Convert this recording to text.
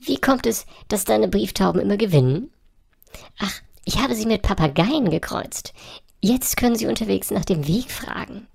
Wie kommt es, dass deine Brieftauben immer gewinnen? Ach, ich habe sie mit Papageien gekreuzt. Jetzt können sie unterwegs nach dem Weg fragen.